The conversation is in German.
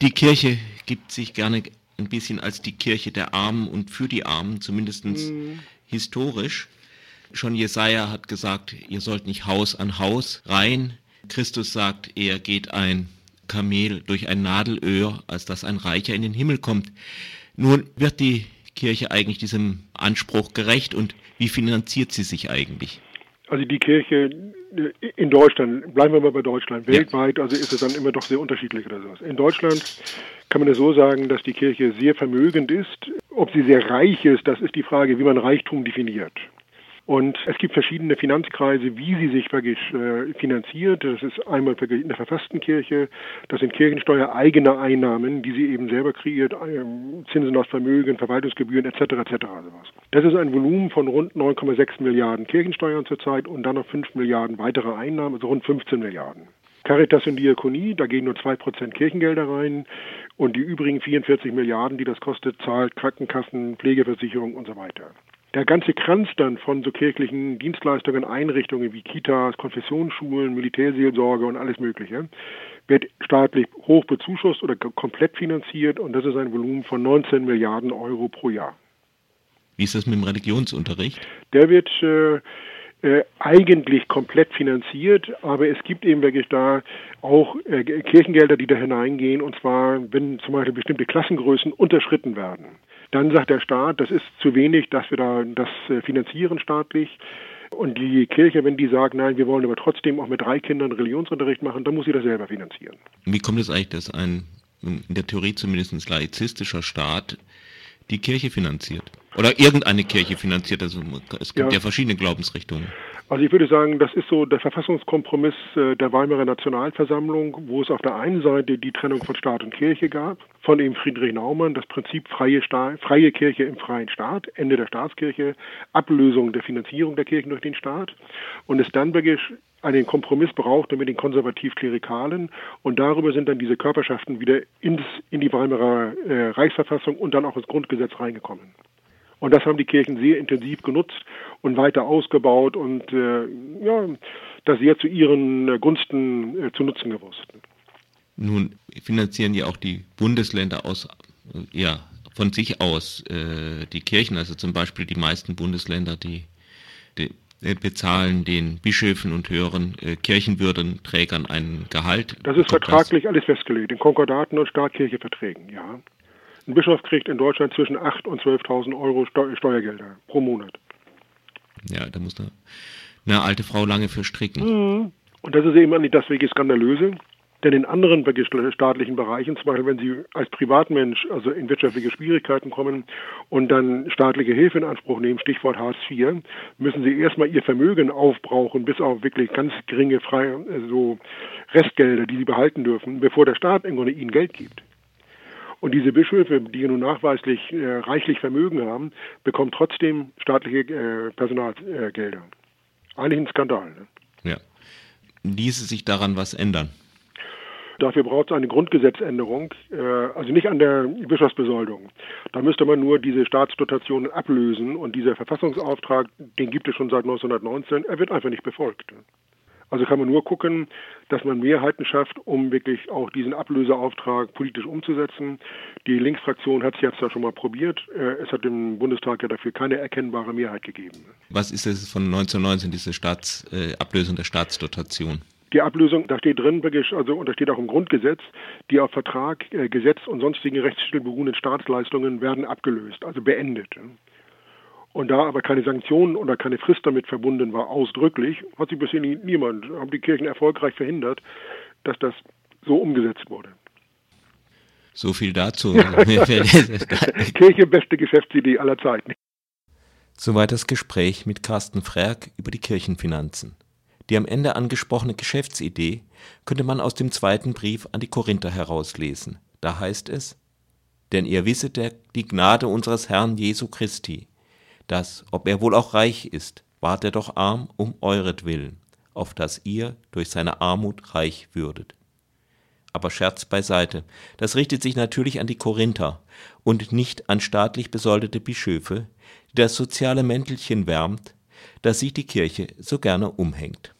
Die Kirche gibt sich gerne ein bisschen als die Kirche der Armen und für die Armen, zumindest mhm. historisch. Schon Jesaja hat gesagt, ihr sollt nicht Haus an Haus rein. Christus sagt, er geht ein Kamel durch ein Nadelöhr, als dass ein Reicher in den Himmel kommt. Nun wird die Kirche eigentlich diesem Anspruch gerecht und wie finanziert sie sich eigentlich? Also die Kirche in Deutschland, bleiben wir mal bei Deutschland, weltweit, also ist es dann immer doch sehr unterschiedlich oder sowas. In Deutschland kann man es so sagen, dass die Kirche sehr vermögend ist. Ob sie sehr reich ist, das ist die Frage, wie man Reichtum definiert. Und es gibt verschiedene Finanzkreise, wie sie sich wirklich äh, finanziert. Das ist einmal in der verfassten Kirche, das sind Kirchensteuer eigene Einnahmen, die sie eben selber kreiert, äh, Zinsen aus Vermögen, Verwaltungsgebühren etc. etc. Das ist ein Volumen von rund 9,6 Milliarden Kirchensteuern zurzeit und dann noch 5 Milliarden weitere Einnahmen, also rund 15 Milliarden. Caritas und Diakonie, da gehen nur 2% Kirchengelder rein und die übrigen 44 Milliarden, die das kostet, zahlt Krankenkassen, Pflegeversicherung und so weiter. Der ganze Kranz dann von so kirchlichen Dienstleistungen, Einrichtungen wie Kitas, Konfessionsschulen, Militärseelsorge und alles Mögliche wird staatlich hoch bezuschusst oder komplett finanziert und das ist ein Volumen von 19 Milliarden Euro pro Jahr. Wie ist das mit dem Religionsunterricht? Der wird äh, äh, eigentlich komplett finanziert, aber es gibt eben wirklich da auch äh, Kirchengelder, die da hineingehen, und zwar, wenn zum Beispiel bestimmte Klassengrößen unterschritten werden. Dann sagt der Staat, das ist zu wenig, dass wir da das äh, finanzieren staatlich. Und die Kirche, wenn die sagt, nein, wir wollen aber trotzdem auch mit drei Kindern Religionsunterricht machen, dann muss sie das selber finanzieren. Wie kommt es eigentlich, dass ein in der Theorie zumindest laizistischer Staat die Kirche finanziert? Oder irgendeine Kirche finanziert? Also es gibt ja, ja verschiedene Glaubensrichtungen. Also ich würde sagen, das ist so der Verfassungskompromiss äh, der Weimarer Nationalversammlung, wo es auf der einen Seite die Trennung von Staat und Kirche gab, von eben Friedrich Naumann, das Prinzip freie, Staat, freie Kirche im freien Staat, Ende der Staatskirche, Ablösung der Finanzierung der Kirchen durch den Staat und es dann wirklich einen Kompromiss brauchte mit den konservativ-klerikalen und darüber sind dann diese Körperschaften wieder ins, in die Weimarer äh, Reichsverfassung und dann auch ins Grundgesetz reingekommen. Und das haben die Kirchen sehr intensiv genutzt und weiter ausgebaut und äh, ja, das sehr zu ihren äh, Gunsten äh, zu nutzen gewusst. Nun finanzieren ja auch die Bundesländer aus, äh, ja, von sich aus äh, die Kirchen, also zum Beispiel die meisten Bundesländer, die, die äh, bezahlen den Bischöfen und höheren äh, Kirchenwürdenträgern ein Gehalt. Das ist vertraglich alles festgelegt, in Konkordaten und Staat-Kirche-Verträgen, ja. Ein Bischof kriegt in Deutschland zwischen 8.000 und 12.000 Euro Steuergelder pro Monat. Ja, da muss eine, eine alte Frau lange für stricken. Mhm. Und das ist eben nicht das wirklich Skandalöse. Denn in anderen staatlichen Bereichen, zum Beispiel wenn Sie als Privatmensch also in wirtschaftliche Schwierigkeiten kommen und dann staatliche Hilfe in Anspruch nehmen, Stichwort Hartz IV, müssen Sie erstmal Ihr Vermögen aufbrauchen, bis auf wirklich ganz geringe freie, so Restgelder, die Sie behalten dürfen, bevor der Staat im Grunde Ihnen Geld gibt. Und diese Bischöfe, die nun nachweislich äh, reichlich Vermögen haben, bekommen trotzdem staatliche äh, Personalgelder. Eigentlich ein Skandal. Ne? Ja. Ließe sich daran was ändern? Dafür braucht es eine Grundgesetzänderung, äh, also nicht an der Bischofsbesoldung. Da müsste man nur diese Staatsdotationen ablösen und dieser Verfassungsauftrag, den gibt es schon seit 1919, er wird einfach nicht befolgt. Also kann man nur gucken, dass man Mehrheiten schafft, um wirklich auch diesen Ablöseauftrag politisch umzusetzen. Die Linksfraktion hat es jetzt ja schon mal probiert. Äh, es hat im Bundestag ja dafür keine erkennbare Mehrheit gegeben. Was ist es von 1919, diese Staats, äh, Ablösung der Staatsdotation? Die Ablösung, da steht drin wirklich, also und da steht auch im Grundgesetz, die auf Vertrag, äh, Gesetz und sonstigen Rechtsstellen beruhenden Staatsleistungen werden abgelöst, also beendet. Und da aber keine Sanktionen oder keine Frist damit verbunden war, ausdrücklich, hat sich bisher niemand, haben die Kirchen erfolgreich verhindert, dass das so umgesetzt wurde. So viel dazu. Kirche beste Geschäftsidee aller Zeiten. Soweit das Gespräch mit Carsten Frerk über die Kirchenfinanzen. Die am Ende angesprochene Geschäftsidee könnte man aus dem zweiten Brief an die Korinther herauslesen. Da heißt es, denn ihr wisset der, die Gnade unseres Herrn Jesu Christi, dass, ob er wohl auch reich ist, ward er doch arm um euretwillen, auf dass ihr durch seine Armut reich würdet. Aber Scherz beiseite, das richtet sich natürlich an die Korinther und nicht an staatlich besoldete Bischöfe, die das soziale Mäntelchen wärmt, das sich die Kirche so gerne umhängt.